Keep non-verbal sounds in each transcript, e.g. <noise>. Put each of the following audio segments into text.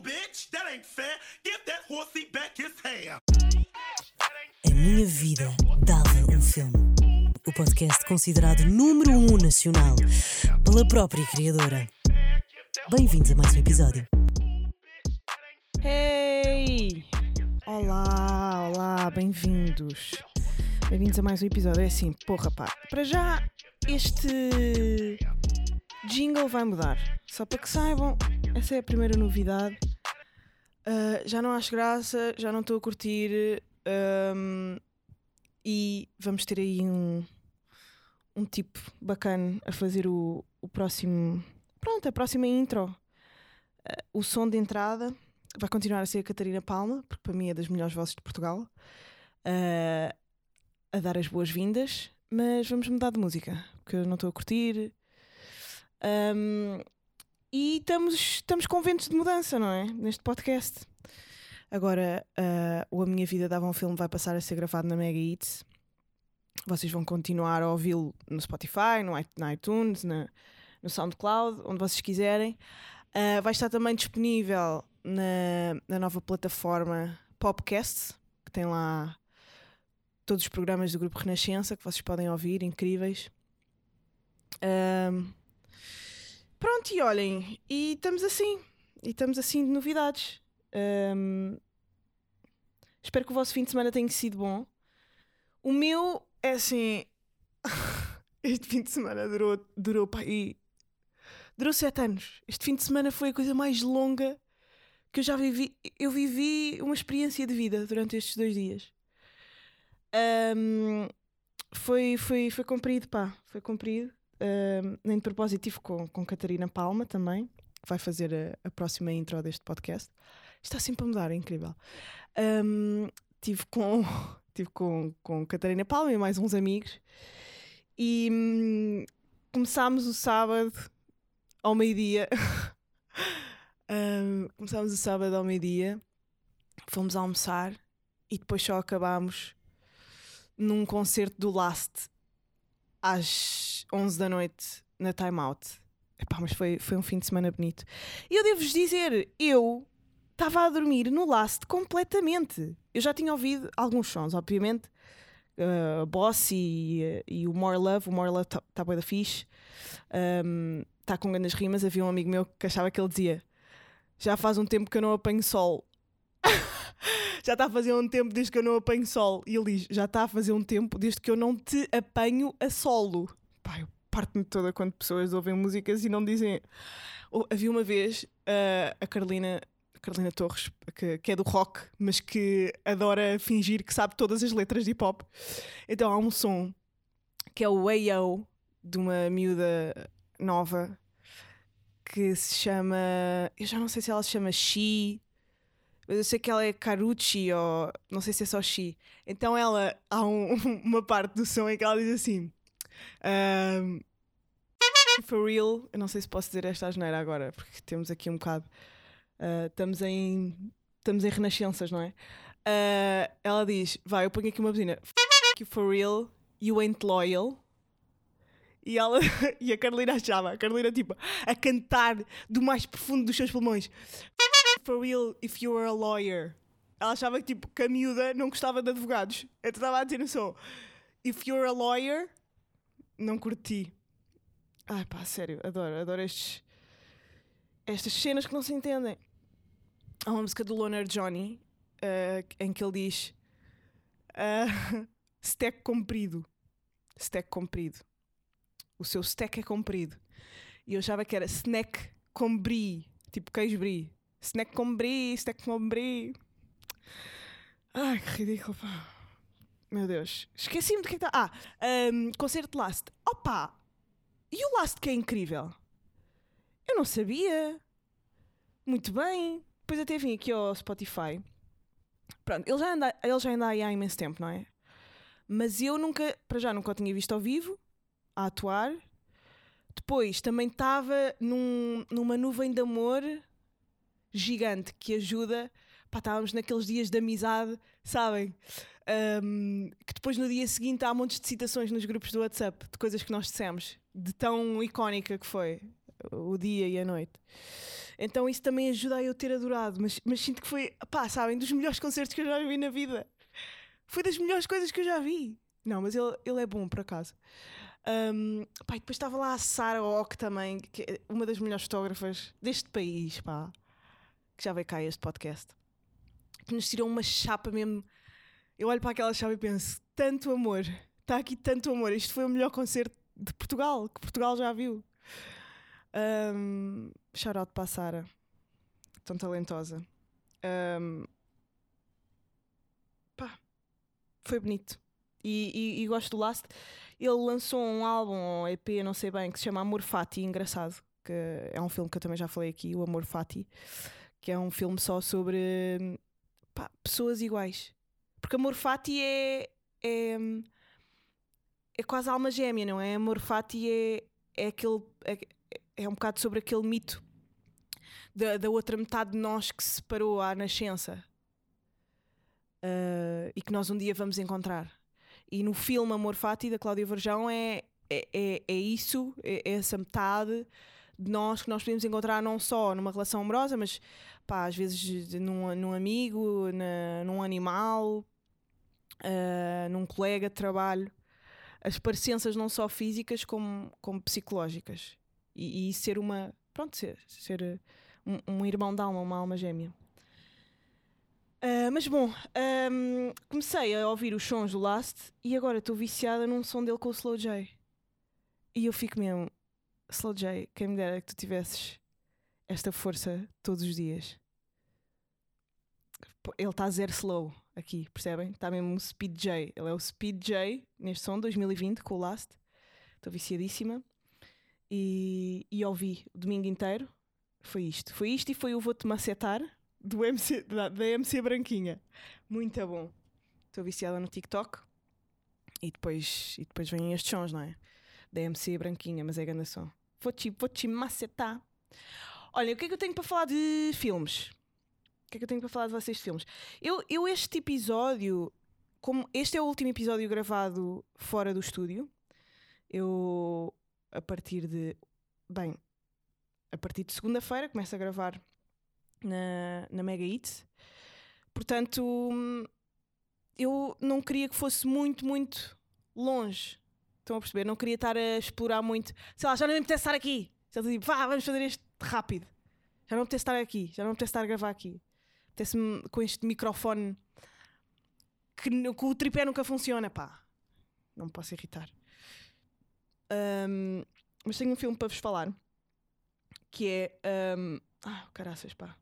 Bitch. That ain't fair. Give that horsey back his hair. A minha vida dava um filme. O podcast considerado número um nacional pela própria criadora. Bem-vindos a mais um episódio. Hey! Olá, olá, bem-vindos. Bem-vindos a mais um episódio. É assim, porra, pá. Para já, este jingle vai mudar. Só para que saibam, essa é a primeira novidade. Ah, já não acho graça, já não estou a curtir. ahm, e vamos ter aí um, um tipo bacana a fazer o, o próximo. Pronto, a próxima intro. Ah, o som de entrada vai continuar a ser a Catarina Palma, porque para mim é das melhores vozes de Portugal, ah, a dar as boas-vindas, mas vamos mudar de música, porque eu não estou a curtir. Ahm, e estamos, estamos com ventos de mudança, não é? Neste podcast. Agora, ah, o A Minha Vida Dava um Filme vai passar a ser gravado na Mega Hits. Vocês vão continuar a ouvi-lo no Spotify, no iTunes, na, no SoundCloud, onde vocês quiserem. Ah, vai estar também disponível na, na nova plataforma Popcast, que tem lá todos os programas do Grupo Renascença que vocês podem ouvir, incríveis. Pronto, e olhem, e estamos assim, e estamos assim de novidades. Ahm, espero que o vosso fim de semana tenha sido bom. O meu é assim. <laughs> este fim de semana durou, durou pá, aí Durou sete anos. Este fim de semana foi a coisa mais longa que eu já vivi. Eu vivi uma experiência de vida durante estes dois dias. Ahm, foi, foi, foi comprido, pá. Foi comprido. Ahm, nem de propósito tive com, com Catarina Palma também, que vai fazer a, a próxima intro deste podcast. Está sempre a mudar, é incrível. Ahm, tive com, <laughs> tive com, com Catarina Palma e mais uns amigos. E hum, começámos o sábado ao meio-dia. <laughs> Ahm, começámos o sábado ao meio-dia, fomos almoçar e depois só acabámos num concerto do Last às 11 da noite na Time Out. Epá, mas foi, foi um fim de semana bonito. E eu devo-vos dizer, eu estava a dormir no Last completamente. Eu já tinha ouvido alguns sons, obviamente. Uh, Boss e, e o More Love. O More Love está tá bué da fixe. Um, está com grandes rimas. Havia um amigo meu que achava que ele dizia: Já faz um tempo que eu não apanho sol. <laughs> já está a fazer um tempo desde que eu não apanho sol. E ele diz: Já está a fazer um tempo desde que eu não te apanho a solo. Pá, eu parto-me toda quando pessoas ouvem músicas e não dizem. Ou, havia uma vez ah, a Carolina. Carolina Torres, que, que é do rock, mas que adora fingir que sabe todas as letras de hip hop. Então há um som que é o Ayo, de uma miúda nova que se chama. Eu já não sei se ela se chama She, mas eu sei que ela é Karuchi ou não sei se é só She. Então ela há um- <laughs> uma parte do som em que ela diz assim. ahm, for real, eu não sei se posso dizer esta asneira agora, porque temos aqui um bocado. ah, estamos em. Estamos em renascenças, não é? Ah, ela diz: Vai, eu ponho aqui uma buzina. F you for real, you ain't loyal. E, ela, <laughs> e a Carolina achava, a Carolina tipo, a cantar do mais profundo dos seus pulmões. For real, if you were a lawyer. Ela achava que tipo, que a miúda não gostava de advogados. Eu estava a dizer no som. If you're a lawyer, não curti. Ai pá, sério, adoro, adoro estes, estas cenas que não se entendem. Há uma música do Loner Johnny eh, em que ele diz ah, <laughs> stack comprido. Stack comprido. O seu stack é comprido. E eu achava que era snack com brie, tipo queijo brie. Snack com brie, snack com brie. Ai, que ridículo, pá. Meu Deus. Esqueci-me do que é está. Ah, ahm, concerto Last. Opa! E o Last que é incrível? Eu não sabia. Muito bem. Depois até vim aqui ao Spotify. Pronto, ele já anda, ele já anda aí há imenso tempo, não é? Mas eu nunca, para já, nunca o tinha visto ao vivo, a atuar. Depois também estava num, numa nuvem de amor gigante que ajuda. Pá, estávamos naqueles dias de amizade, sabem? Ahm, que depois no dia seguinte há montes de citações nos grupos do WhatsApp de coisas que nós dissemos, de tão icónica que foi o dia e a noite. Então isso também ajuda a eu ter adorado. Mas, mas sinto que foi, pá, sabem, dos melhores concertos que eu já vi na vida. Foi das melhores coisas que eu já vi. Não, mas ele, ele é bom, por acaso. Um, pá, e depois estava lá a Sarah Ock também, que é uma das melhores fotógrafas deste país, pá, que já veio cá este podcast. Que nos tirou uma chapa mesmo. Eu olho para aquela chapa e penso: tanto amor, está aqui tanto amor. Isto foi o melhor concerto de Portugal, que Portugal já viu. Um, out para a Sara, tão talentosa. Um, pá, foi bonito. E, e, e, gosto do Last. Ele lançou um álbum, um EP, não sei bem, que se chama Amor Fati, engraçado. Que é um filme que eu também já falei aqui, o Amor Fati, que é um filme só sobre pá, pessoas iguais. Porque Amor Fati é, é, é quase alma gêmea, não é? Amor Fati é, é aquele. É, é um bocado sobre aquele mito da, da outra metade de nós que se separou à nascença uh, e que nós um dia vamos encontrar. E no filme Amor Fati da Cláudia Verjão é, é, é, é isso, é, essa metade de nós que nós podemos encontrar não só numa relação amorosa, mas pá, às vezes num, num amigo, na, num animal, uh, num colega de trabalho. As parecenças não só físicas como, como psicológicas. E, e ser uma. Pronto, ser, ser um, um irmão de alma, uma alma gêmea. Uh, mas bom, um, comecei a ouvir os sons do Last e agora estou viciada num som dele com o Slow J. E eu fico mesmo, Slow J, quem me dera que tu tivesses esta força todos os dias. Ele está zero slow aqui, percebem? Está mesmo um Speed J. Ele é o Speed J neste som 2020 com o Last. Estou viciadíssima. E, e ouvi o domingo inteiro. Foi isto. Foi isto e foi o Vou-te Macetar do MC, da, da MC Branquinha. Muito bom. Estou viciada no TikTok. E depois, e depois vêm estes sons, não é? Da MC Branquinha, mas é grande som. Vou-te vou -te macetar. Olha, o que é que eu tenho para falar de filmes? O que é que eu tenho para falar de vocês de filmes? Eu, eu este episódio, como este é o último episódio gravado fora do estúdio, eu a partir de. Bem, a partir de segunda-feira começo a gravar na, na Mega Hits. Portanto, eu não queria que fosse muito, muito longe. Estão a perceber? Não queria estar a explorar muito. Sei lá, já não me apetece estar aqui. Estou tipo, vá, vamos fazer isto rápido. Já não me estar aqui. Já não me estar a gravar aqui. Apetece-me com este microfone que, que o tripé nunca funciona, pá. Não me posso irritar. Um, mas tenho um filme para vos falar que é. Um, ah, caraças, pá.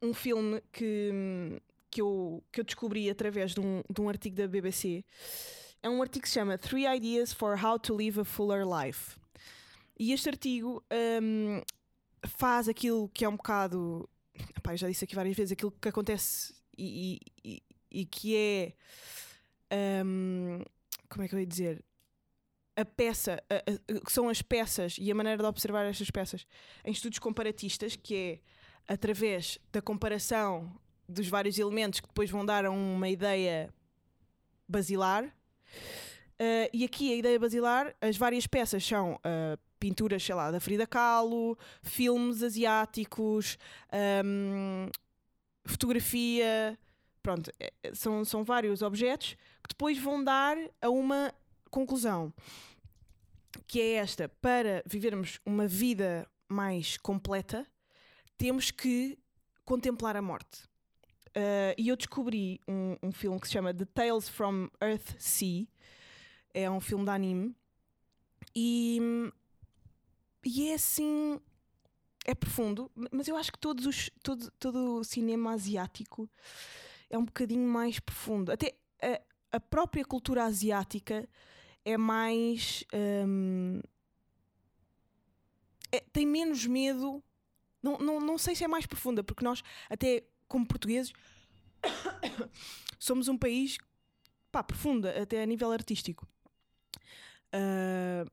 Um filme que, que, eu, que eu descobri através de um, de um artigo da BBC. É um artigo que se chama Three Ideas for How to Live a Fuller Life. E este artigo um, faz aquilo que é um bocado. Epá, eu já disse aqui várias vezes, aquilo que acontece e, e, e que é. Um, como é que eu ia dizer? a peça, que são as peças e a maneira de observar estas peças em estudos comparatistas, que é através da comparação dos vários elementos que depois vão dar a uma ideia basilar. Uh, e aqui a ideia basilar, as várias peças são uh, pinturas, sei lá, da Frida Kahlo, filmes asiáticos, um, fotografia, pronto, é, são, são vários objetos que depois vão dar a uma conclusão, que é esta: para vivermos uma vida mais completa, temos que contemplar a morte. Uh, e eu descobri um, um, filme que se chama The Tales from Earth Sea, é um filme de anime, e, e é assim. É profundo, mas eu acho que todos os, todo, todo o cinema asiático é um bocadinho mais profundo. Até a, a própria cultura asiática é mais. Hum, é, tem menos medo. Não, não, não sei se é mais profunda, porque nós, até como portugueses, <coughs> somos um país pá, profundo, até a nível artístico. Uh,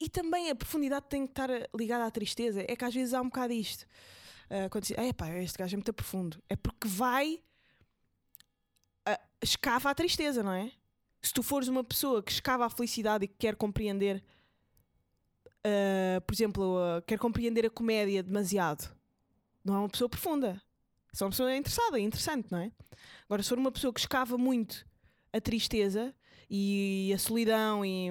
e, também a profundidade tem que estar ligada à tristeza. É que às vezes há um bocado isto. Uh, quando diz, é pá, este gajo é muito profundo. É porque vai. Uh, escava a tristeza, não é? se tu fores uma pessoa que escava a felicidade e que quer compreender uh, por exemplo, quer compreender a comédia demasiado, não é uma pessoa profunda. É uma pessoa interessada, interessante, não é? Agora, se for uma pessoa que escava muito a tristeza e a solidão e,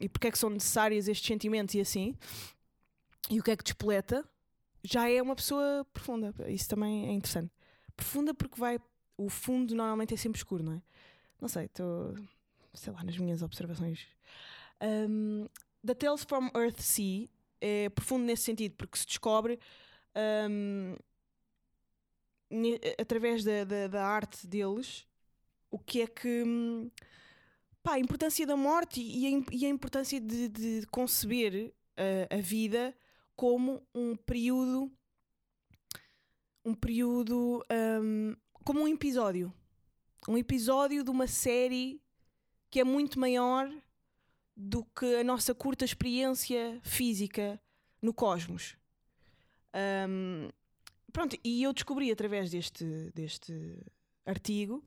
e porque é que são necessários estes sentimentos e assim, e o que é que despoleta, já é uma pessoa profunda. Isso também é interessante. Profunda porque vai. O fundo normalmente é sempre escuro, não é? Não sei, estou. sei lá, nas minhas observações. Um, The Tales from Earth Sea é profundo nesse sentido, porque se descobre. Um, através da, da, da, arte deles o que é que pá, a importância da morte e a, e a importância de, de conceber a, a, vida como um período um período um, como um episódio. Um episódio de uma série que é muito maior do que a nossa curta experiência física no cosmos. Um, Pronto, e eu descobri através deste, deste artigo,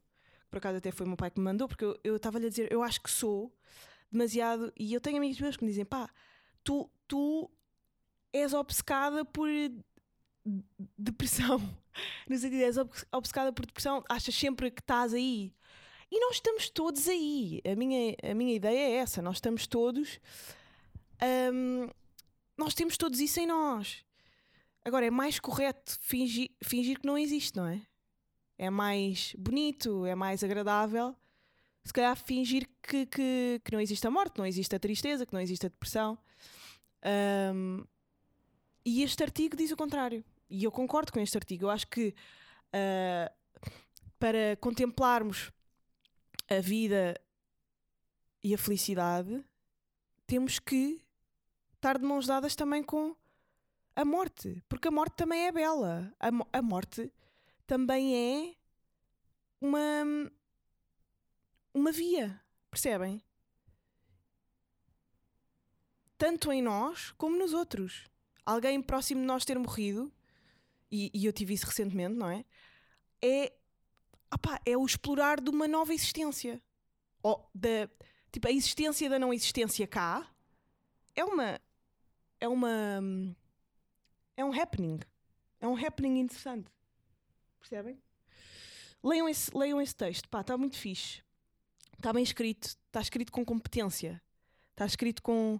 por acaso até foi o meu pai que me mandou, porque eu estava-lhe a dizer, eu acho que sou demasiado. E eu tenho amigos meus que me dizem, pá, tu, tu és obcecada por depressão. <laughs> No sentido, és obcecada por depressão, achas sempre que estás aí. E nós estamos todos aí. A minha, a minha ideia é essa: nós estamos todos. Um, nós temos todos isso em nós. Agora, é mais correto fingir, fingir que não existe, não é? É mais bonito, é mais agradável. Se calhar fingir que, que, que não existe a morte, não existe a tristeza, que não existe a depressão. Um, e este artigo diz o contrário. E eu concordo com este artigo. Eu acho que uh, para contemplarmos a vida e a felicidade, temos que estar de mãos dadas também com a morte, porque a morte também é bela. A, a morte também é uma uma via, percebem? Tanto em nós como nos outros. Alguém próximo de nós ter morrido, e, e eu tive isso recentemente, não é? É, opá, é o explorar de uma nova existência. Ou da, tipo, a existência da não existência cá é uma. É uma é um happening. É um happening interessante. Percebem? Leiam esse, leiam esse texto. Pá, está muito fixe. Está bem escrito. Está escrito com competência. Está escrito com,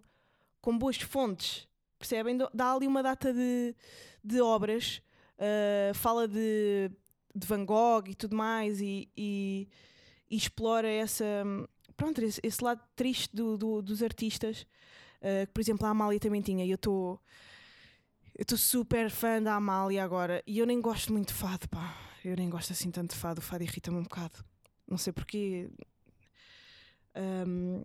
com boas fontes. Percebem? Dá ali uma data de, de obras. Uh, fala de, de Van Gogh e tudo mais. E, e, e explora essa. Pronto, esse, esse lado triste do, do, dos artistas. Uh, que, por exemplo, a Amália também tinha. E eu estou. Tô eu estou super fã da Amália agora e eu nem gosto muito de fado, pá. Eu nem gosto assim tanto de fado, o fado irrita-me um bocado. Não sei porquê. Um,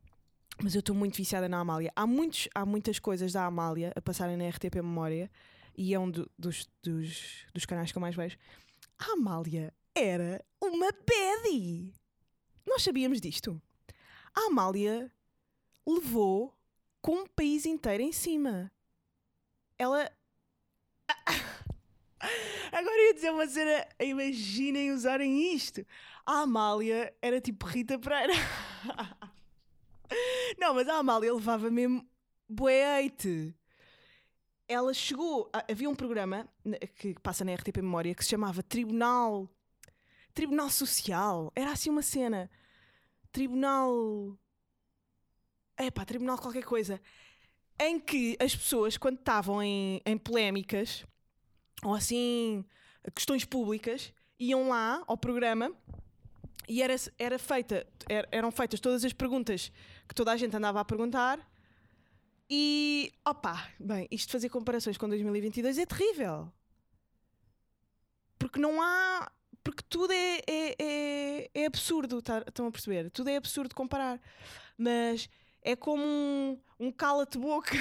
mas eu estou muito viciada na Amália. Há, muitos, há muitas coisas da Amália a passarem na RTP Memória e é um do, dos, dos, dos canais que eu mais vejo. A Amália era uma baddie. Nós sabíamos disto. A Amália levou com um país inteiro em cima. Ela <laughs> Agora ia dizer uma cena, imaginem usarem isto. A Amália era tipo Rita Pereira. <laughs> Não, mas a Amália levava mesmo boeite. Ela chegou. Havia um programa que passa na RTP Memória que se chamava Tribunal. Tribunal Social. Era assim uma cena. Tribunal. É pá, Tribunal qualquer coisa. Em que as pessoas, quando estavam em, em polémicas, ou assim questões públicas, iam lá ao programa e era, era feita, er, eram feitas todas as perguntas que toda a gente andava a perguntar. E opa, bem, isto de fazer comparações com 2022 é terrível. Porque não há. Porque tudo é, é, é, é absurdo, tá, estão a perceber? Tudo é absurdo comparar. Mas é como um, um cala-te-boca.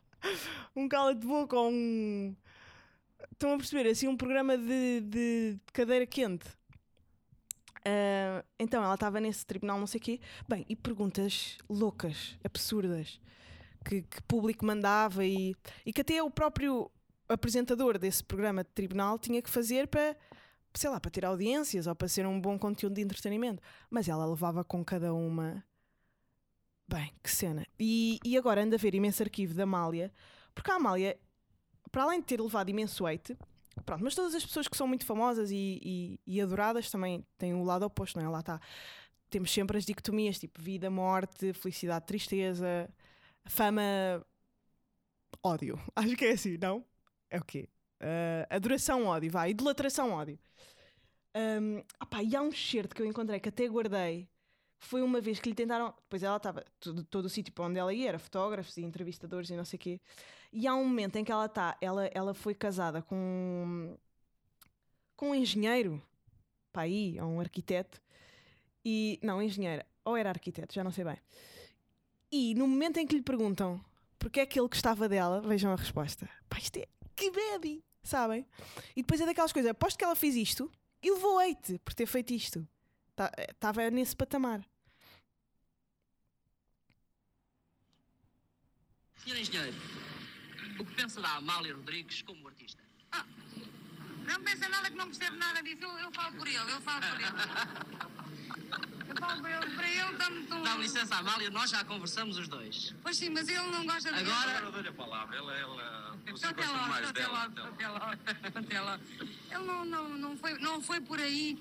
<laughs> um cala-te-boca ou um Estão a perceber? Assim, um programa de, de cadeira quente. Uh, então ela estava nesse tribunal, não sei o quê. Bem, e perguntas loucas, absurdas, que, que público mandava e, e que até o próprio apresentador desse programa de tribunal tinha que fazer para, sei lá, para ter audiências ou para ser um bom conteúdo de entretenimento. Mas ela levava com cada uma Bem, que cena. E, e agora ando a ver imenso arquivo da Amália, porque a Amália, para além de ter levado imenso weight, pronto, mas todas as pessoas que são muito famosas e, e, e adoradas também têm o lado oposto, não é? Lá está. Temos sempre as dicotomias, tipo vida, morte, felicidade, tristeza, fama, ódio. <laughs> Acho que é assim, não? É o quê? Uh, adoração, ódio, vai. Idolatração, ódio. Um, opá, e há um certo que eu encontrei que até guardei. Foi uma vez que lhe tentaram. Depois ela estava. Todo, todo o sítio para onde ela ia era fotógrafos e entrevistadores e não sei o quê. E há um momento em que ela está. Ela, ela foi casada com. com um engenheiro. Pá, aí, ou um arquiteto. E. Não, engenheira. Ou era arquiteto, já não sei bem. E no momento em que lhe perguntam porque é que ele gostava dela, vejam a resposta. Pá, isto é. Que baby! Sabem? E depois é daquelas coisas. Aposto que ela fez isto e levou hate por ter feito isto. Estava tá, nesse patamar. Senhor Engenheiro, o que pensa da Amália Rodrigues como artista? Ah, não pensa nada que não percebe nada disso. Eu, eu falo por ele, eu falo por ele. <laughs> Eu falo por ele, para ele dá-me tão... Dá licença, Amália, nós já conversamos os dois. Pois sim, mas ele não gosta de... Agora... Agora dou-lhe a palavra, ele, ele, você Até gosta logo, mais até dela. logo, então. até logo, até logo. Ele não, não, não, foi, não foi por aí,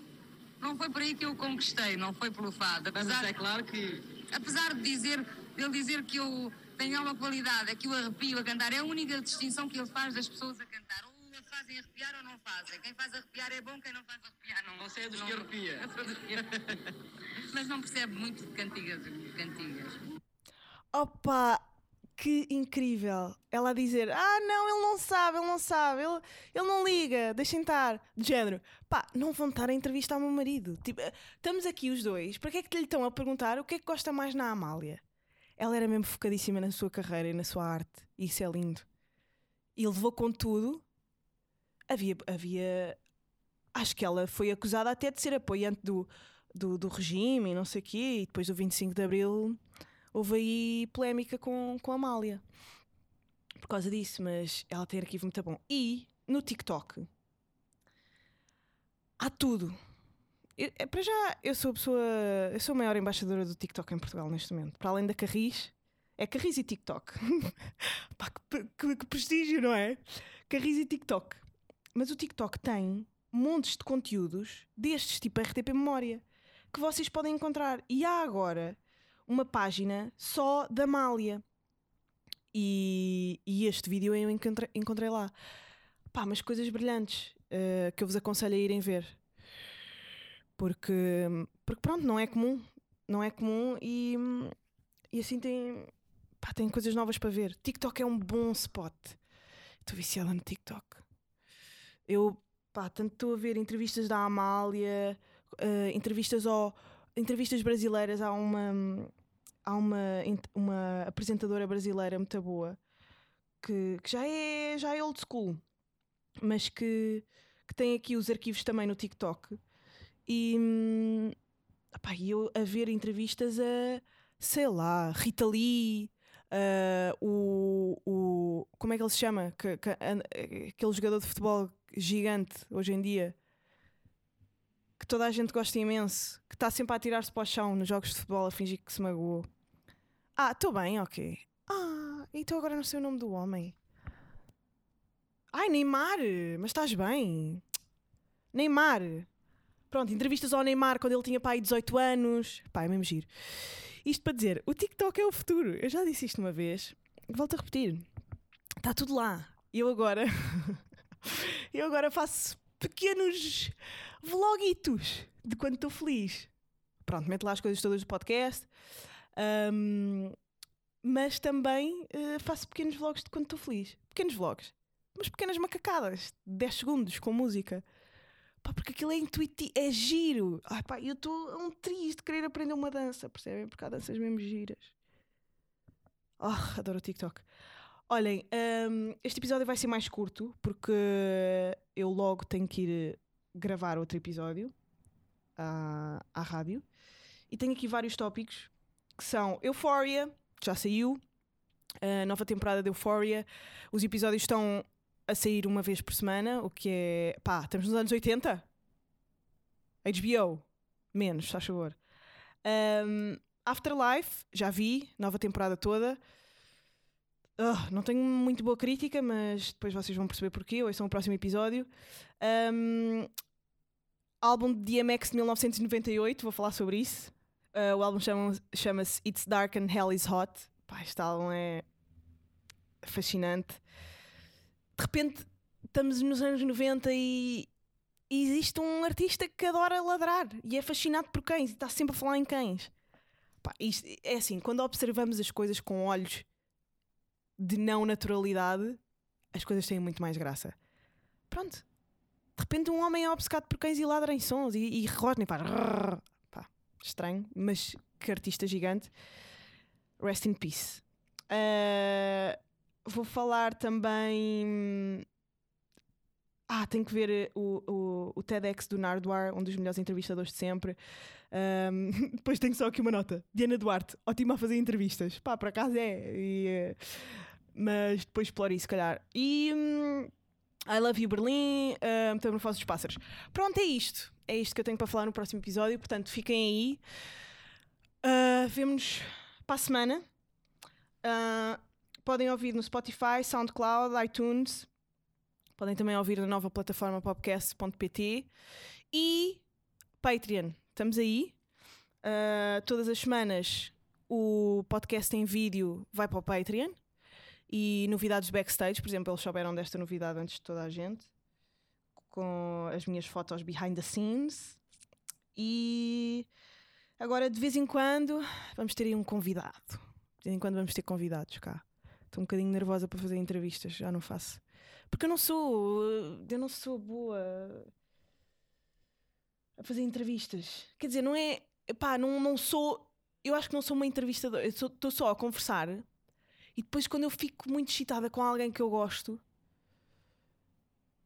não foi por aí que eu o conquistei, não foi pelo fado. Mas Apesar, é claro que apesar de dizer, dele dizer que eu tenho alguma qualidade, é que o arrepio a cantar, é a única distinção que ele faz das pessoas a cantar. Ou a fazem arrepiar ou não fazem. Quem faz arrepiar é bom, quem não faz arrepiar não. Você é dos não- que arrepia. Mas não percebe muito de cantigas. de cantigas. Opa! Que incrível! Ela a dizer: Ah, não, ele não sabe, ele não sabe, ele, ele não liga, deixem estar. De género, pá, não vão estar a entrevistar o meu marido. Tipo, eh, estamos aqui os dois, para que é que lhe estão a perguntar o que é que gosta mais na Amália? Ela era mesmo focadíssima na sua carreira e na sua arte, e isso é lindo. E levou com tudo. Havia, havia. Acho que ela foi acusada até de ser apoiante do, do, do regime e não sei o quê, e depois do 25 de Abril houve aí polémica com, com a Amália por causa disso, mas ela tem arquivo muito bom. E no TikTok há tudo. Eu- é, para já, eu sou a pessoa, eu sou a maior embaixadora do TikTok em Portugal neste momento. Para além da Carris, é Carris e TikTok. <laughs> Pá, que, que- que prestígio, não é? Carris e TikTok. Mas o TikTok tem montes de conteúdos destes, tipo RTP Memória, que vocês podem encontrar. E há agora uma página só da Amália. E, e este vídeo eu encontrei, encontrei lá. Pá, mas coisas brilhantes eh, que eu vos aconselho a irem ver. Porque, porque pronto, não é comum. Não é comum e, e assim tem, pá, tem coisas novas para ver. TikTok é um bom spot. Estou viciada no TikTok. Eu, pá, tanto estou a ver entrevistas da Amália, eh, entrevistas ao, entrevistas brasileiras. Há uma, há uma, uma apresentadora brasileira muito boa que, que já, é, já é old school, mas que, que tem aqui os arquivos também no TikTok. E, hum, eu a ver entrevistas a, sei lá, Rita Lee, o, o. Como é que ele se chama? Que- que- a- aquele jogador de futebol gigante hoje em dia que toda a gente gosta imenso, que está sempre a atirar-se para o chão nos jogos de futebol a fingir que se magoou. Ah, estou bem, ok. Ah, então agora não sei o nome do homem. Ai, Neymar, mas estás bem? Neymar. Pronto, entrevistas ao Neymar quando ele tinha pai 18 anos. Pá, é mesmo giro. Isto para dizer, o TikTok é o futuro. Eu já disse isto uma vez. Volto a repetir. Está tudo lá. Eu agora. <laughs> eu agora faço pequenos vlogitos de quando estou feliz. Pronto, meto lá as coisas todas do podcast. Ahm, mas também eh, faço pequenos vlogs de quando estou feliz. Pequenos vlogs. Mas pequenas macacadas. de 10 segundos com música. Pá, porque aquilo é intuitivo, é giro. Ai, pá, eu estou um triste de querer aprender uma dança, percebem? Porque há danças mesmo giras. Ah, adoro o TikTok. Olhem, hum, este episódio vai ser mais curto porque eu logo tenho que ir gravar outro episódio à, à rádio e tenho aqui vários tópicos que são Euphoria, já saiu, a nova temporada de Euphoria. Os episódios estão a sair uma vez por semana, o que é. pá, estamos nos anos 80? HBO, menos, faz favor. Um, Afterlife, já vi, nova temporada toda. Ah, não tenho muito boa crítica, mas depois vocês vão perceber porquê. Hoje são o próximo episódio. Um, álbum de DMX de 1998, vou falar sobre isso. Uh, o álbum chama- chama-se It's Dark and Hell is Hot. Pá, este álbum é fascinante. De repente, estamos nos anos 90 e, e existe um artista que adora ladrar e é fascinado por cães e está sempre a falar em cães. Pá, isto é assim, quando observamos as coisas com olhos de não naturalidade, as coisas têm muito mais graça. Pronto. De repente um homem é obcecado por cães e ladra em sons e, e rosna e faz. Pá, estranho, mas que artista gigante. Rest in peace. Ah, vou falar também. Ah, tenho que ver o, o, o TEDx do Nardwar, um dos melhores entrevistadores de sempre. Ahm, <laughs> depois tenho só aqui uma nota. Diana Duarte, ótima a fazer entrevistas. Pá, por acaso é. E, eh, mas depois exploro isso, se calhar. E hum, I Love You Berlim, uh, Metamorfose dos Pássaros. Pronto, é isto. É isto que eu tenho para falar no próximo episódio. Portanto, fiquem aí. Uh, Vemo-nos para a semana. Uh, podem ouvir no Spotify, SoundCloud, iTunes. Podem também ouvir na nova plataforma podcast.pt e Patreon. Estamos aí. Uh, todas as semanas o podcast em vídeo vai para o Patreon e novidades backstage. Por exemplo, eles souberam desta novidade antes de toda a gente com as minhas fotos behind the scenes. E agora, de vez em quando, vamos ter aí um convidado. De vez em quando vamos ter convidados cá. Estou um bocadinho nervosa para fazer entrevistas, já não faço. Porque eu não sou, eu não sou boa a fazer entrevistas. Quer dizer, não é, pá, não, não sou, eu acho que não sou uma entrevistadora, estou só a conversar e depois quando eu fico muito excitada com alguém que eu gosto,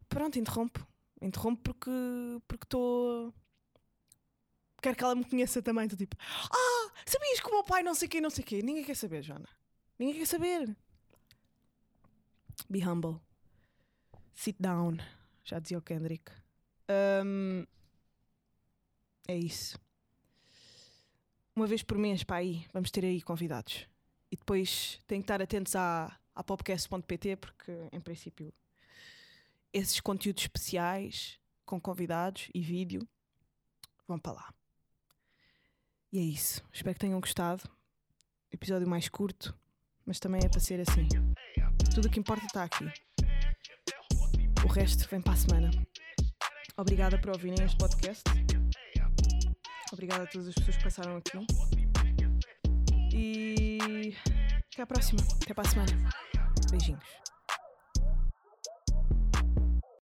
pronto, interrompo. Interrompo porque porque estou quero que ela me conheça também, estou tipo, ah, sabias que o meu pai não sei quem, não sei quê. Ninguém quer saber, Joana. Ninguém quer saber. Be humble. Sit down. Já dizia o Kendrick. Ahm, é isso. Uma vez por mês, para aí, vamos ter aí convidados. E depois têm que estar atentos à, à popcast.pt porque, em princípio, esses conteúdos especiais com convidados e vídeo vão para lá. E é isso. Espero que tenham gostado. Episódio mais curto, mas também é para ser assim. Tudo o que importa está aqui. O resto vem para a semana. Obrigada por ouvirem este podcast. Obrigada a todas as pessoas que passaram aqui. E até à próxima. Até para a semana. Beijinhos.